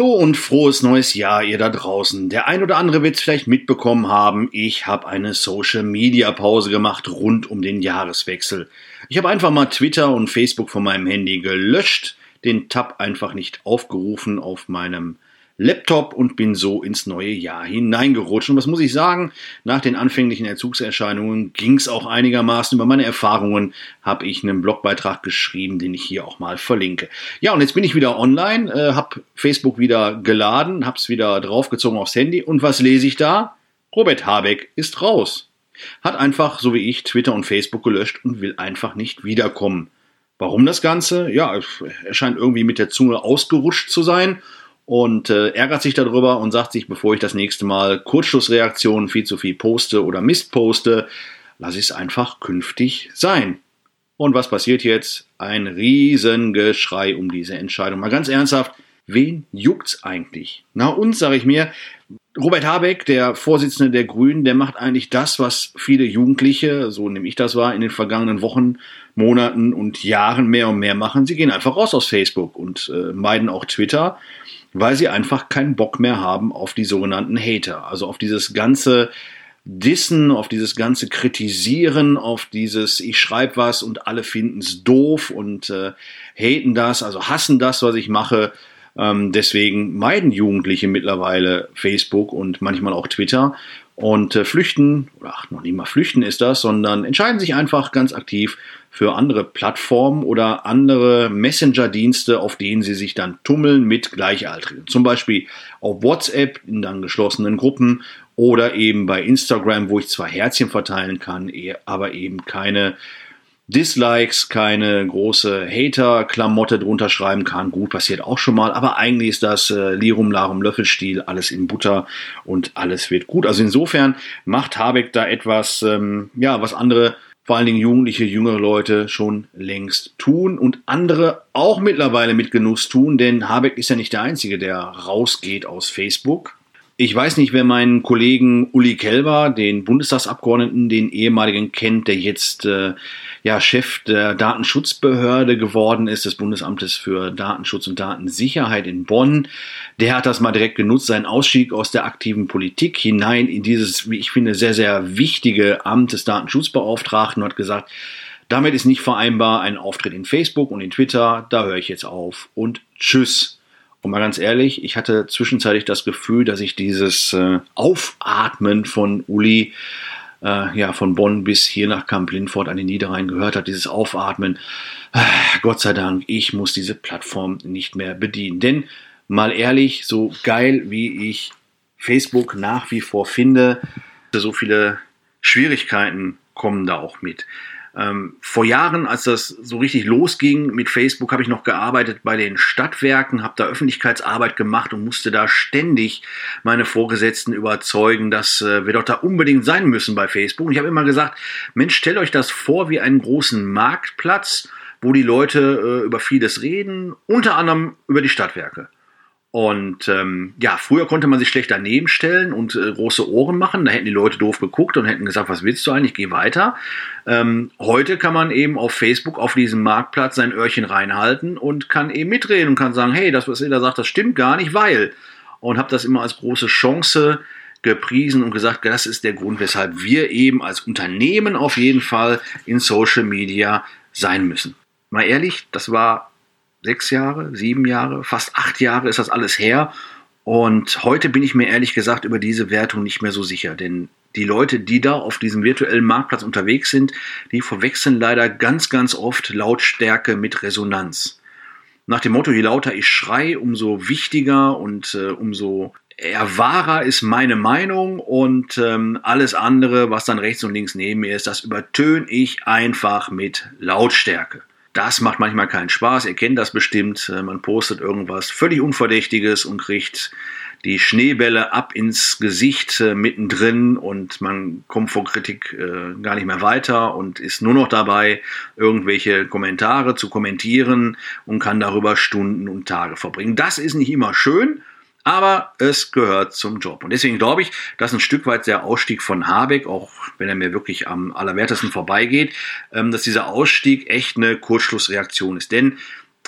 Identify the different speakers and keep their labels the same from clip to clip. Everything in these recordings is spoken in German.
Speaker 1: Hallo und frohes neues Jahr, ihr da draußen. Der ein oder andere wird es vielleicht mitbekommen haben, ich habe eine Social-Media-Pause gemacht rund um den Jahreswechsel. Ich habe einfach mal Twitter und Facebook von meinem Handy gelöscht, den Tab einfach nicht aufgerufen auf meinem Laptop und bin so ins neue Jahr hineingerutscht. Und was muss ich sagen? Nach den anfänglichen Erzugserscheinungen ging es auch einigermaßen. Über meine Erfahrungen habe ich einen Blogbeitrag geschrieben, den ich hier auch mal verlinke. Ja, und jetzt bin ich wieder online, äh, habe Facebook wieder geladen, habe es wieder draufgezogen aufs Handy. Und was lese ich da? Robert Habeck ist raus. Hat einfach, so wie ich, Twitter und Facebook gelöscht und will einfach nicht wiederkommen. Warum das Ganze? Ja, er scheint irgendwie mit der Zunge ausgerutscht zu sein und äh, ärgert sich darüber und sagt sich, bevor ich das nächste Mal Kurzschlussreaktionen viel zu viel poste oder Mist poste, lasse ich es einfach künftig sein. Und was passiert jetzt? Ein Riesengeschrei um diese Entscheidung. Mal ganz ernsthaft, wen juckt's eigentlich? Na, uns sage ich mir, Robert Habeck, der Vorsitzende der Grünen, der macht eigentlich das, was viele Jugendliche, so nehme ich das wahr, in den vergangenen Wochen, Monaten und Jahren mehr und mehr machen. Sie gehen einfach raus aus Facebook und äh, meiden auch Twitter weil sie einfach keinen Bock mehr haben auf die sogenannten Hater, also auf dieses ganze Dissen, auf dieses ganze Kritisieren, auf dieses ich schreibe was und alle finden es doof und äh, haten das, also hassen das, was ich mache. Ähm, deswegen meiden Jugendliche mittlerweile Facebook und manchmal auch Twitter und äh, flüchten, ach, noch nicht mal flüchten ist das, sondern entscheiden sich einfach ganz aktiv für andere Plattformen oder andere Messenger-Dienste, auf denen sie sich dann tummeln mit Gleichaltrigen. Zum Beispiel auf WhatsApp in dann geschlossenen Gruppen oder eben bei Instagram, wo ich zwar Herzchen verteilen kann, aber eben keine Dislikes, keine große Hater-Klamotte drunter schreiben kann. Gut, passiert auch schon mal, aber eigentlich ist das äh, Lirum Larum Löffelstil, alles in Butter und alles wird gut. Also insofern macht Habeck da etwas, ähm, ja, was andere, vor allen Dingen jugendliche, jüngere Leute schon längst tun und andere auch mittlerweile mit Genuss tun, denn Habeck ist ja nicht der Einzige, der rausgeht aus Facebook. Ich weiß nicht, wer meinen Kollegen Uli Kelber, den Bundestagsabgeordneten, den ehemaligen kennt, der jetzt äh, ja Chef der Datenschutzbehörde geworden ist, des Bundesamtes für Datenschutz und Datensicherheit in Bonn. Der hat das mal direkt genutzt, seinen Ausstieg aus der aktiven Politik hinein in dieses, wie ich finde, sehr, sehr wichtige Amt des Datenschutzbeauftragten und hat gesagt, damit ist nicht vereinbar ein Auftritt in Facebook und in Twitter, da höre ich jetzt auf und tschüss. Und mal ganz ehrlich, ich hatte zwischenzeitlich das Gefühl, dass ich dieses äh, Aufatmen von Uli äh, ja, von Bonn bis hier nach Kamp-Lindfort an den Niederrhein gehört hat, dieses Aufatmen. Äh, Gott sei Dank, ich muss diese Plattform nicht mehr bedienen. Denn mal ehrlich, so geil wie ich Facebook nach wie vor finde, so viele Schwierigkeiten kommen da auch mit. Ähm, vor Jahren, als das so richtig losging mit Facebook, habe ich noch gearbeitet bei den Stadtwerken, habe da Öffentlichkeitsarbeit gemacht und musste da ständig meine Vorgesetzten überzeugen, dass äh, wir doch da unbedingt sein müssen bei Facebook. Und ich habe immer gesagt, Mensch, stellt euch das vor wie einen großen Marktplatz, wo die Leute äh, über vieles reden, unter anderem über die Stadtwerke. Und ähm, ja, früher konnte man sich schlecht daneben stellen und äh, große Ohren machen. Da hätten die Leute doof geguckt und hätten gesagt, was willst du eigentlich? Geh weiter. Ähm, heute kann man eben auf Facebook auf diesem Marktplatz sein Öhrchen reinhalten und kann eben mitreden und kann sagen, hey, das, was ihr da sagt, das stimmt gar nicht, weil. Und habe das immer als große Chance gepriesen und gesagt, das ist der Grund, weshalb wir eben als Unternehmen auf jeden Fall in Social Media sein müssen. Mal ehrlich, das war sechs Jahre, sieben Jahre, fast acht Jahre ist das alles her. Und heute bin ich mir ehrlich gesagt über diese Wertung nicht mehr so sicher, denn die Leute, die da auf diesem virtuellen Marktplatz unterwegs sind, die verwechseln leider ganz, ganz oft Lautstärke mit Resonanz. Nach dem Motto, je lauter ich schrei, umso wichtiger und äh, umso eher wahrer ist meine Meinung und ähm, alles andere, was dann rechts und links neben mir ist, das übertöne ich einfach mit Lautstärke. Das macht manchmal keinen Spaß. Ihr kennt das bestimmt. Äh, man postet irgendwas völlig Unverdächtiges und kriegt die Schneebälle ab ins Gesicht äh, mittendrin und man kommt vor Kritik äh, gar nicht mehr weiter und ist nur noch dabei, irgendwelche Kommentare zu kommentieren und kann darüber Stunden und Tage verbringen. Das ist nicht immer schön, aber es gehört zum Job. Und deswegen glaube ich, dass ein Stück weit der Ausstieg von Habeck, auch wenn er mir wirklich am allerwertesten vorbeigeht, ähm, dass dieser Ausstieg echt eine Kurzschlussreaktion ist. Denn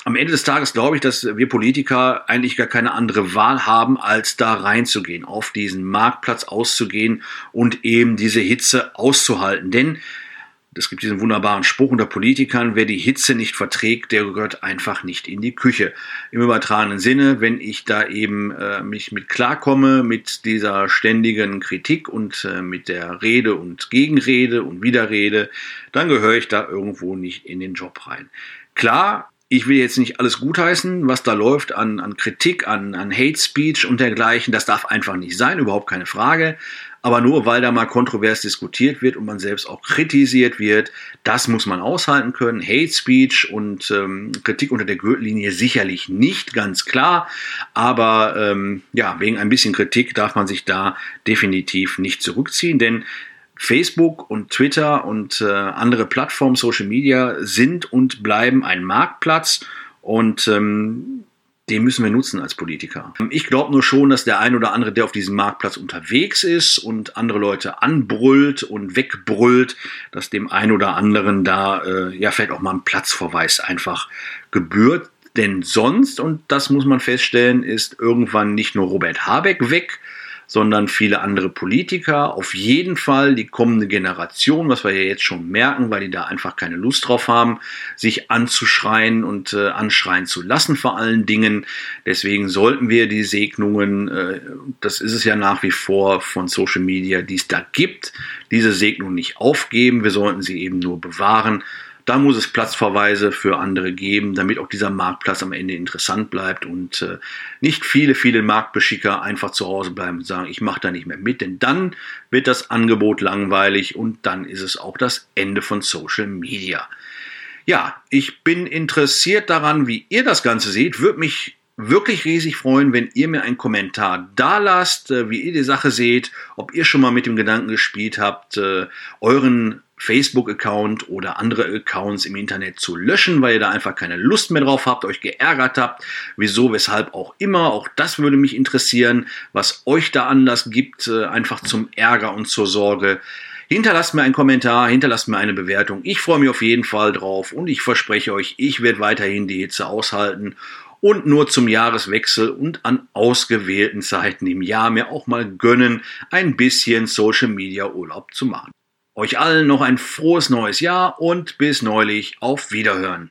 Speaker 1: am Ende des Tages glaube ich, dass wir Politiker eigentlich gar keine andere Wahl haben, als da reinzugehen, auf diesen Marktplatz auszugehen und eben diese Hitze auszuhalten. Denn es gibt diesen wunderbaren Spruch unter Politikern, wer die Hitze nicht verträgt, der gehört einfach nicht in die Küche. Im übertragenen Sinne, wenn ich da eben äh, mich mit klarkomme, mit dieser ständigen Kritik und äh, mit der Rede und Gegenrede und Widerrede, dann gehöre ich da irgendwo nicht in den Job rein. Klar, ich will jetzt nicht alles gutheißen, was da läuft an, an Kritik, an, an Hate Speech und dergleichen. Das darf einfach nicht sein, überhaupt keine Frage. Aber nur weil da mal kontrovers diskutiert wird und man selbst auch kritisiert wird, das muss man aushalten können. Hate Speech und ähm, Kritik unter der Gürtellinie sicherlich nicht, ganz klar. Aber ähm, ja, wegen ein bisschen Kritik darf man sich da definitiv nicht zurückziehen, denn Facebook und Twitter und äh, andere Plattformen, Social Media sind und bleiben ein Marktplatz und ähm, den müssen wir nutzen als Politiker. Ich glaube nur schon, dass der ein oder andere, der auf diesem Marktplatz unterwegs ist und andere Leute anbrüllt und wegbrüllt, dass dem ein oder anderen da äh, ja vielleicht auch mal ein Platzverweis einfach gebührt. Denn sonst, und das muss man feststellen, ist irgendwann nicht nur Robert Habeck weg, sondern viele andere Politiker. Auf jeden Fall die kommende Generation, was wir ja jetzt schon merken, weil die da einfach keine Lust drauf haben, sich anzuschreien und äh, anschreien zu lassen vor allen Dingen. Deswegen sollten wir die Segnungen, äh, das ist es ja nach wie vor von Social Media, die es da gibt, diese Segnung nicht aufgeben. Wir sollten sie eben nur bewahren. Da muss es Platzverweise für andere geben, damit auch dieser Marktplatz am Ende interessant bleibt und äh, nicht viele, viele Marktbeschicker einfach zu Hause bleiben und sagen, ich mache da nicht mehr mit, denn dann wird das Angebot langweilig und dann ist es auch das Ende von Social Media. Ja, ich bin interessiert daran, wie ihr das Ganze seht. Würde mich wirklich riesig freuen, wenn ihr mir einen Kommentar da lasst, äh, wie ihr die Sache seht, ob ihr schon mal mit dem Gedanken gespielt habt, äh, euren Facebook-Account oder andere Accounts im Internet zu löschen, weil ihr da einfach keine Lust mehr drauf habt, euch geärgert habt. Wieso, weshalb auch immer. Auch das würde mich interessieren, was euch da Anlass gibt, äh, einfach zum Ärger und zur Sorge. Hinterlasst mir einen Kommentar, hinterlasst mir eine Bewertung. Ich freue mich auf jeden Fall drauf und ich verspreche euch, ich werde weiterhin die Hitze aushalten und nur zum Jahreswechsel und an ausgewählten Zeiten im Jahr mir auch mal gönnen, ein bisschen Social Media Urlaub zu machen. Euch allen noch ein frohes neues Jahr und bis neulich auf Wiederhören.